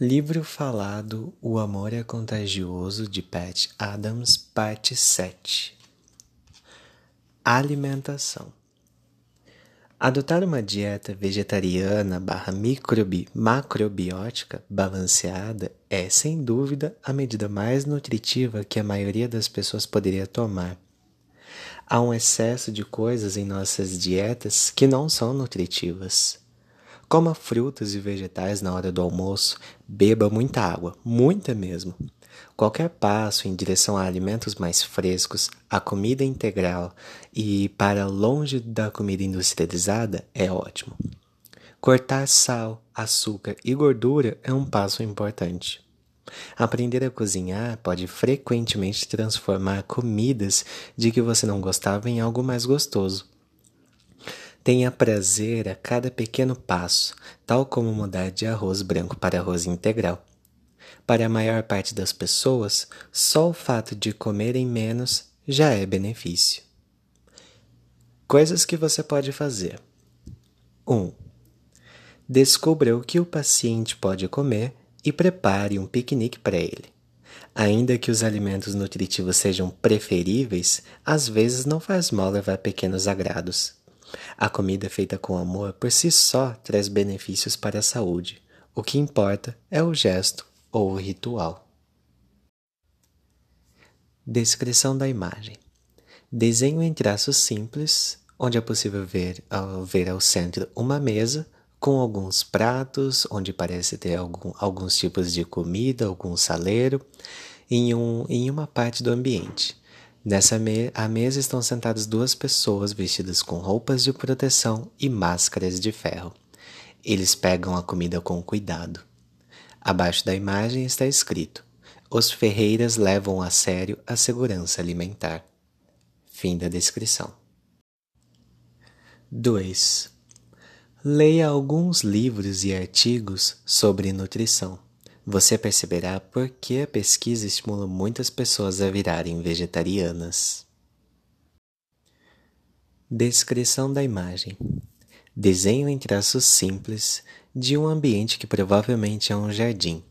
Livro falado O Amor é Contagioso de Pat Adams, parte 7 Alimentação Adotar uma dieta vegetariana barra microbi, macrobiótica balanceada é, sem dúvida, a medida mais nutritiva que a maioria das pessoas poderia tomar. Há um excesso de coisas em nossas dietas que não são nutritivas. Coma frutas e vegetais na hora do almoço, beba muita água, muita mesmo. Qualquer passo em direção a alimentos mais frescos, a comida integral e para longe da comida industrializada é ótimo. Cortar sal, açúcar e gordura é um passo importante. Aprender a cozinhar pode frequentemente transformar comidas de que você não gostava em algo mais gostoso. Tenha prazer a cada pequeno passo, tal como mudar de arroz branco para arroz integral. Para a maior parte das pessoas, só o fato de comerem menos já é benefício. Coisas que você pode fazer: 1. Um, descubra o que o paciente pode comer e prepare um piquenique para ele. Ainda que os alimentos nutritivos sejam preferíveis, às vezes não faz mal levar pequenos agrados. A comida feita com amor por si só traz benefícios para a saúde. O que importa é o gesto ou o ritual. Descrição da imagem: desenho em traços simples, onde é possível ver ao, ver ao centro uma mesa com alguns pratos, onde parece ter algum, alguns tipos de comida, algum saleiro, em, um, em uma parte do ambiente. Nessa me à mesa estão sentadas duas pessoas vestidas com roupas de proteção e máscaras de ferro. Eles pegam a comida com cuidado. Abaixo da imagem está escrito: Os ferreiras levam a sério a segurança alimentar. Fim da descrição. 2. Leia alguns livros e artigos sobre nutrição você perceberá por que a pesquisa estimula muitas pessoas a virarem vegetarianas. Descrição da imagem: desenho em traços simples de um ambiente que provavelmente é um jardim.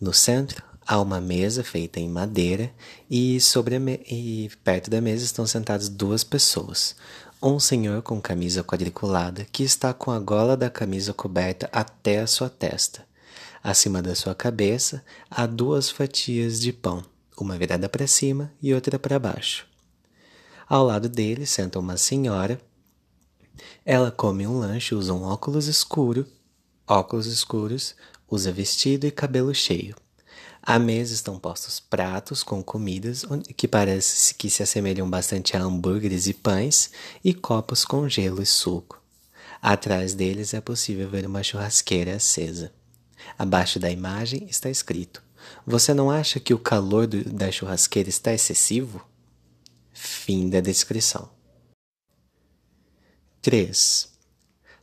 No centro há uma mesa feita em madeira e, sobre e perto da mesa estão sentadas duas pessoas. Um senhor com camisa quadriculada que está com a gola da camisa coberta até a sua testa Acima da sua cabeça há duas fatias de pão, uma virada para cima e outra para baixo. Ao lado dele senta uma senhora. Ela come um lanche, usa um óculos escuro, óculos escuros, usa vestido e cabelo cheio. À mesa estão postos pratos com comidas que parece que se assemelham bastante a hambúrgueres e pães e copos com gelo e suco. Atrás deles é possível ver uma churrasqueira acesa. Abaixo da imagem está escrito: Você não acha que o calor do, da churrasqueira está excessivo? Fim da descrição. 3.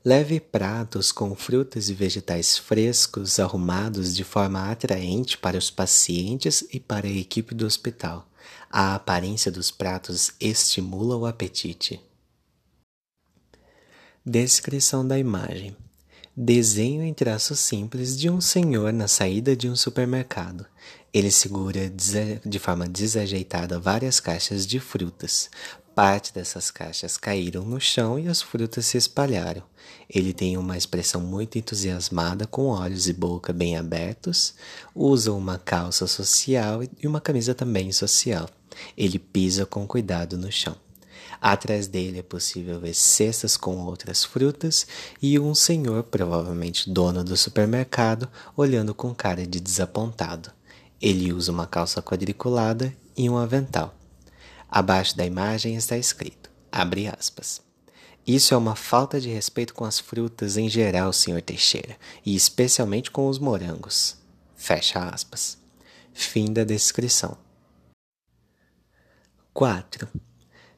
Leve pratos com frutas e vegetais frescos arrumados de forma atraente para os pacientes e para a equipe do hospital. A aparência dos pratos estimula o apetite. Descrição da imagem desenho em traços simples de um senhor na saída de um supermercado. Ele segura de forma desajeitada várias caixas de frutas. Parte dessas caixas caíram no chão e as frutas se espalharam. Ele tem uma expressão muito entusiasmada, com olhos e boca bem abertos. Usa uma calça social e uma camisa também social. Ele pisa com cuidado no chão. Atrás dele é possível ver cestas com outras frutas e um senhor, provavelmente dono do supermercado, olhando com cara de desapontado. Ele usa uma calça quadriculada e um avental. Abaixo da imagem está escrito: abre aspas. Isso é uma falta de respeito com as frutas em geral, senhor Teixeira, e especialmente com os morangos. Fecha aspas. Fim da descrição. 4.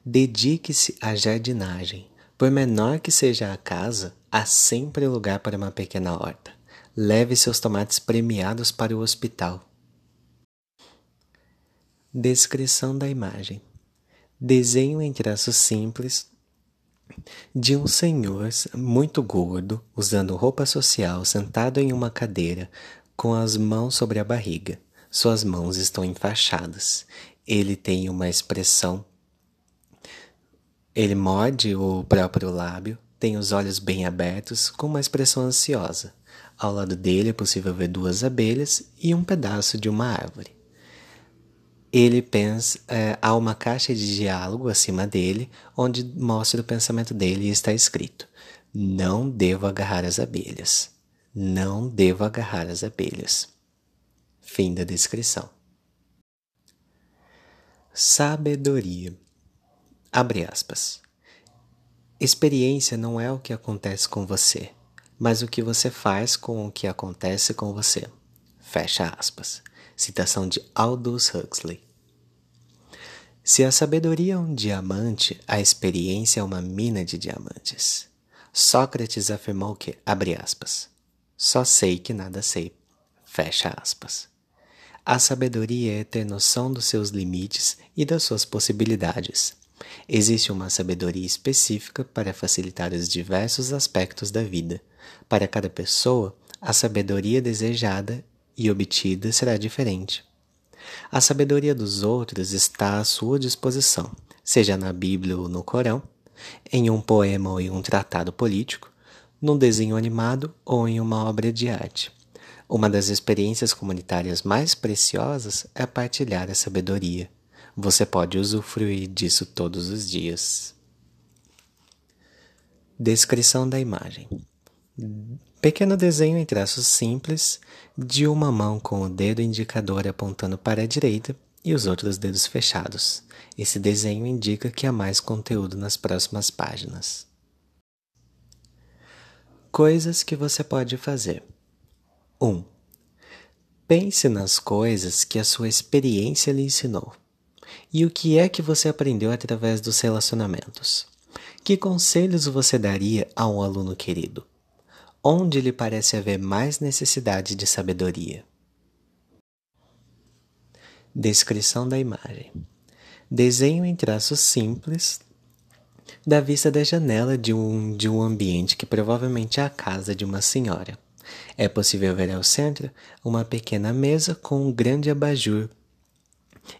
Dedique-se à jardinagem. Por menor que seja a casa, há sempre lugar para uma pequena horta. Leve seus tomates premiados para o hospital. Descrição da imagem: desenho em traços simples de um senhor muito gordo, usando roupa social, sentado em uma cadeira, com as mãos sobre a barriga. Suas mãos estão enfaixadas. Ele tem uma expressão. Ele morde o próprio lábio, tem os olhos bem abertos, com uma expressão ansiosa. Ao lado dele é possível ver duas abelhas e um pedaço de uma árvore. Ele pensa, é, há uma caixa de diálogo acima dele, onde mostra o pensamento dele e está escrito: Não devo agarrar as abelhas. Não devo agarrar as abelhas. Fim da descrição. Sabedoria. Abre aspas. Experiência não é o que acontece com você, mas o que você faz com o que acontece com você. Fecha aspas. Citação de Aldous Huxley. Se a sabedoria é um diamante, a experiência é uma mina de diamantes. Sócrates afirmou que, abre aspas, só sei que nada sei, fecha aspas. A sabedoria é ter noção dos seus limites e das suas possibilidades. Existe uma sabedoria específica para facilitar os diversos aspectos da vida. Para cada pessoa, a sabedoria desejada e obtida será diferente. A sabedoria dos outros está à sua disposição, seja na Bíblia ou no Corão, em um poema ou em um tratado político, num desenho animado ou em uma obra de arte. Uma das experiências comunitárias mais preciosas é partilhar a sabedoria. Você pode usufruir disso todos os dias. Descrição da imagem: Pequeno desenho em traços simples de uma mão com o dedo indicador apontando para a direita e os outros dedos fechados. Esse desenho indica que há mais conteúdo nas próximas páginas. Coisas que você pode fazer. 1. Pense nas coisas que a sua experiência lhe ensinou. E o que é que você aprendeu através dos relacionamentos? Que conselhos você daria a um aluno querido? Onde lhe parece haver mais necessidade de sabedoria? Descrição da imagem: Desenho em traços simples da vista da janela de um, de um ambiente que provavelmente é a casa de uma senhora. É possível ver ao centro uma pequena mesa com um grande abajur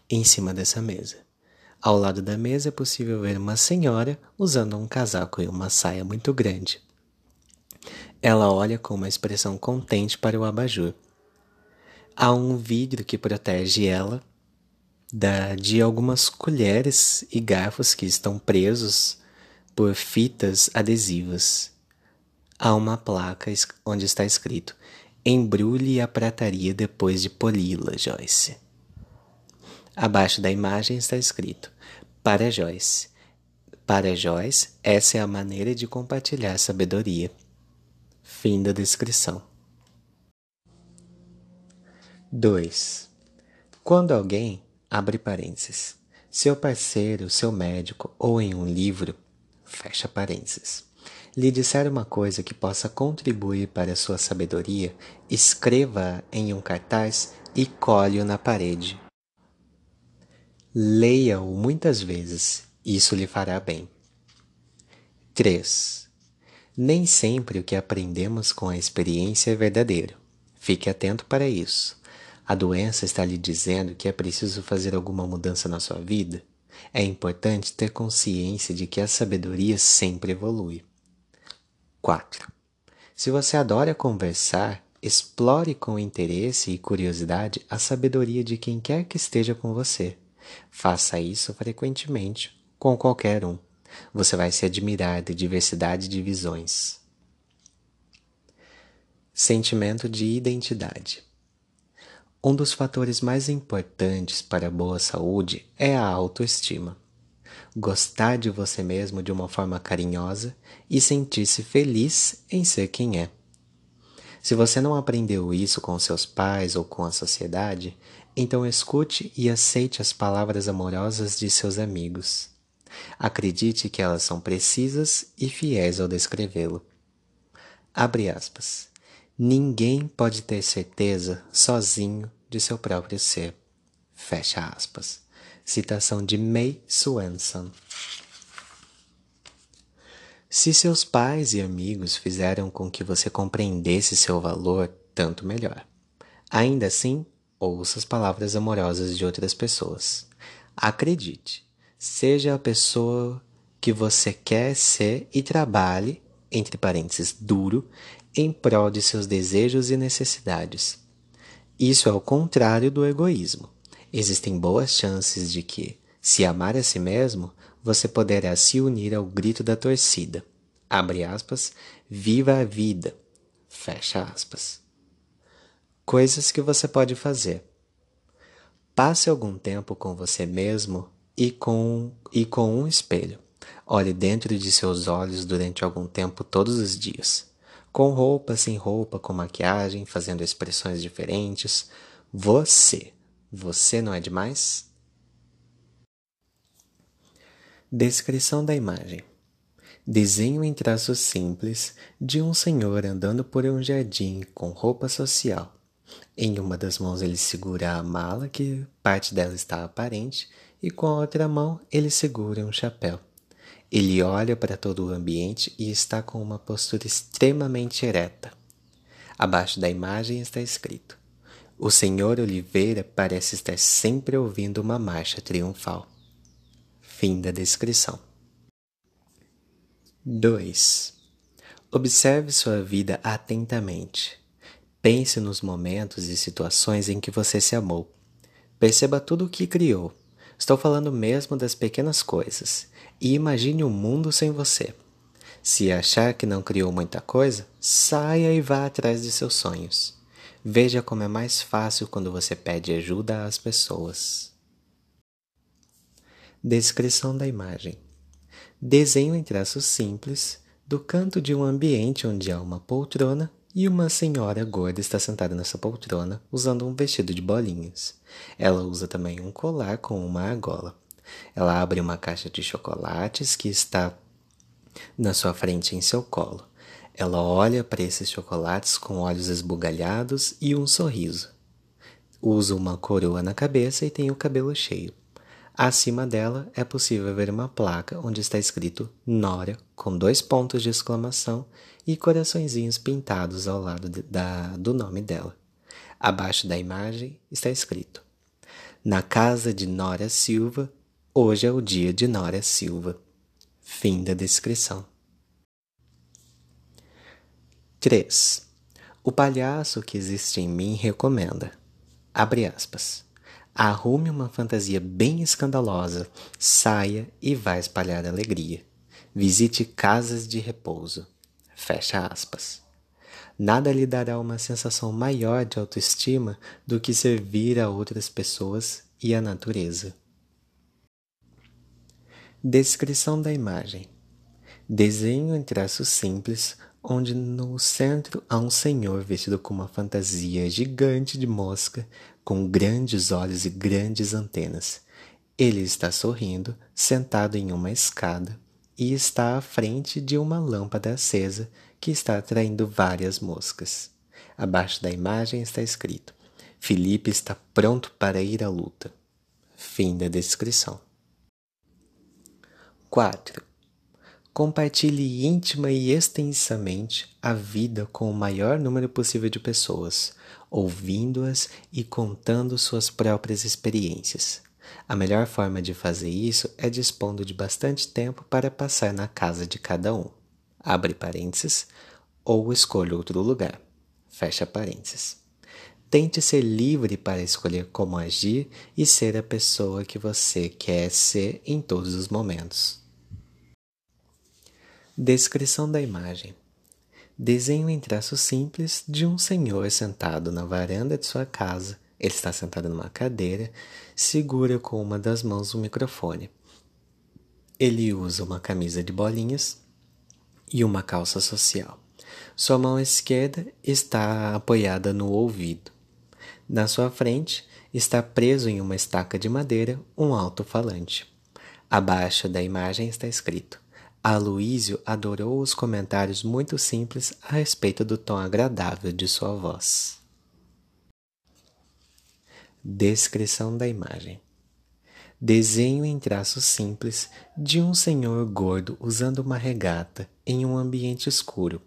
em cima dessa mesa. Ao lado da mesa é possível ver uma senhora usando um casaco e uma saia muito grande. Ela olha com uma expressão contente para o abajur. Há um vidro que protege ela da, de algumas colheres e garfos que estão presos por fitas adesivas há uma placa onde está escrito: Embrulhe a prataria depois de poli-la, Joyce. Abaixo da imagem está escrito: Para Joyce. Para Joyce, essa é a maneira de compartilhar sabedoria. Fim da descrição. 2. Quando alguém, abre parênteses, seu parceiro, seu médico ou em um livro, fecha parênteses lhe disser uma coisa que possa contribuir para a sua sabedoria, escreva em um cartaz e colhe-o na parede. Leia-o muitas vezes, isso lhe fará bem. 3. Nem sempre o que aprendemos com a experiência é verdadeiro. Fique atento para isso. A doença está lhe dizendo que é preciso fazer alguma mudança na sua vida? É importante ter consciência de que a sabedoria sempre evolui. 4. Se você adora conversar, explore com interesse e curiosidade a sabedoria de quem quer que esteja com você. Faça isso frequentemente com qualquer um. Você vai se admirar da diversidade de visões. Sentimento de identidade. Um dos fatores mais importantes para a boa saúde é a autoestima gostar de você mesmo de uma forma carinhosa e sentir-se feliz em ser quem é. Se você não aprendeu isso com seus pais ou com a sociedade, então escute e aceite as palavras amorosas de seus amigos. Acredite que elas são precisas e fiéis ao descrevê-lo. Abre aspas. Ninguém pode ter certeza sozinho de seu próprio ser. Fecha aspas. Citação de May Swenson. Se seus pais e amigos fizeram com que você compreendesse seu valor, tanto melhor. Ainda assim, ouça as palavras amorosas de outras pessoas. Acredite, seja a pessoa que você quer ser e trabalhe, entre parênteses, duro, em prol de seus desejos e necessidades. Isso é o contrário do egoísmo. Existem boas chances de que, se amar a si mesmo, você poderá se unir ao grito da torcida. Abre aspas, viva a vida. Fecha aspas. Coisas que você pode fazer. Passe algum tempo com você mesmo e com, e com um espelho. Olhe dentro de seus olhos durante algum tempo todos os dias. Com roupa, sem roupa, com maquiagem, fazendo expressões diferentes. Você. Você não é demais? Descrição da imagem. Desenho em traços simples de um senhor andando por um jardim com roupa social. Em uma das mãos ele segura a mala, que parte dela está aparente, e com a outra mão ele segura um chapéu. Ele olha para todo o ambiente e está com uma postura extremamente ereta. Abaixo da imagem está escrito: O senhor Oliveira parece estar sempre ouvindo uma marcha triunfal. Fim da descrição. 2. Observe sua vida atentamente. Pense nos momentos e situações em que você se amou. Perceba tudo o que criou. Estou falando mesmo das pequenas coisas. E imagine um mundo sem você. Se achar que não criou muita coisa, saia e vá atrás de seus sonhos. Veja como é mais fácil quando você pede ajuda às pessoas. Descrição da imagem: Desenho em traços simples do canto de um ambiente onde há uma poltrona e uma senhora gorda está sentada nessa poltrona usando um vestido de bolinhas. Ela usa também um colar com uma argola. Ela abre uma caixa de chocolates que está na sua frente em seu colo. Ela olha para esses chocolates com olhos esbugalhados e um sorriso. Usa uma coroa na cabeça e tem o cabelo cheio. Acima dela é possível ver uma placa onde está escrito Nora com dois pontos de exclamação e coraçõezinhos pintados ao lado de, da, do nome dela. Abaixo da imagem está escrito: Na casa de Nora Silva, hoje é o dia de Nora Silva. Fim da descrição. 3. O palhaço que existe em mim recomenda. Abre aspas. Arrume uma fantasia bem escandalosa, saia e vá espalhar alegria. Visite casas de repouso. Fecha aspas. Nada lhe dará uma sensação maior de autoestima do que servir a outras pessoas e a natureza. Descrição da imagem: Desenho em traços simples, onde no centro há um senhor vestido com uma fantasia gigante de mosca, com grandes olhos e grandes antenas. Ele está sorrindo, sentado em uma escada, e está à frente de uma lâmpada acesa que está atraindo várias moscas. Abaixo da imagem está escrito: Felipe está pronto para ir à luta. Fim da descrição. 4. Compartilhe íntima e extensamente a vida com o maior número possível de pessoas, ouvindo-as e contando suas próprias experiências. A melhor forma de fazer isso é dispondo de bastante tempo para passar na casa de cada um. Abre parênteses, ou escolha outro lugar. Fecha parênteses. Tente ser livre para escolher como agir e ser a pessoa que você quer ser em todos os momentos. Descrição da imagem: Desenho em traços simples de um senhor sentado na varanda de sua casa. Ele está sentado numa cadeira, segura com uma das mãos o microfone. Ele usa uma camisa de bolinhas e uma calça social. Sua mão esquerda está apoiada no ouvido. Na sua frente está preso em uma estaca de madeira um alto-falante. Abaixo da imagem está escrito: Aloísio adorou os comentários muito simples a respeito do tom agradável de sua voz. Descrição da imagem: Desenho em traços simples de um senhor gordo usando uma regata em um ambiente escuro.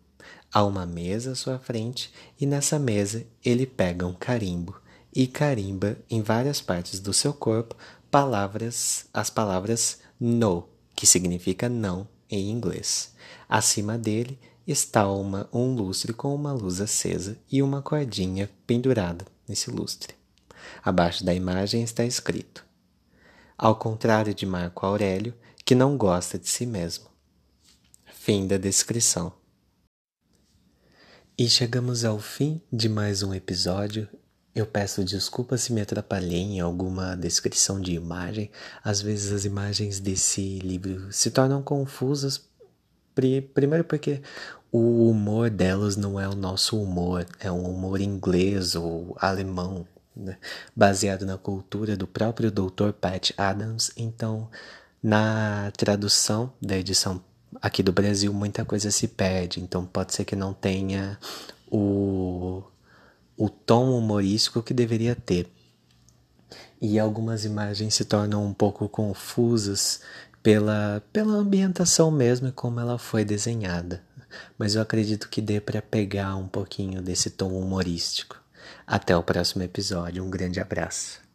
Há uma mesa à sua frente e nessa mesa ele pega um carimbo e carimba em várias partes do seu corpo palavras, as palavras no, que significa não em inglês. Acima dele está uma, um lustre com uma luz acesa e uma cordinha pendurada nesse lustre. Abaixo da imagem está escrito: Ao contrário de Marco Aurélio, que não gosta de si mesmo. Fim da descrição. E chegamos ao fim de mais um episódio. Eu peço desculpas se me atrapalhei em alguma descrição de imagem. Às vezes as imagens desse livro se tornam confusas. Primeiro porque o humor delas não é o nosso humor, é um humor inglês ou alemão, né? baseado na cultura do próprio Dr. Pat Adams. Então, na tradução da edição aqui do Brasil muita coisa se perde, então pode ser que não tenha o, o tom humorístico que deveria ter. E algumas imagens se tornam um pouco confusas pela, pela ambientação mesmo e como ela foi desenhada. Mas eu acredito que dê para pegar um pouquinho desse tom humorístico. Até o próximo episódio, um grande abraço.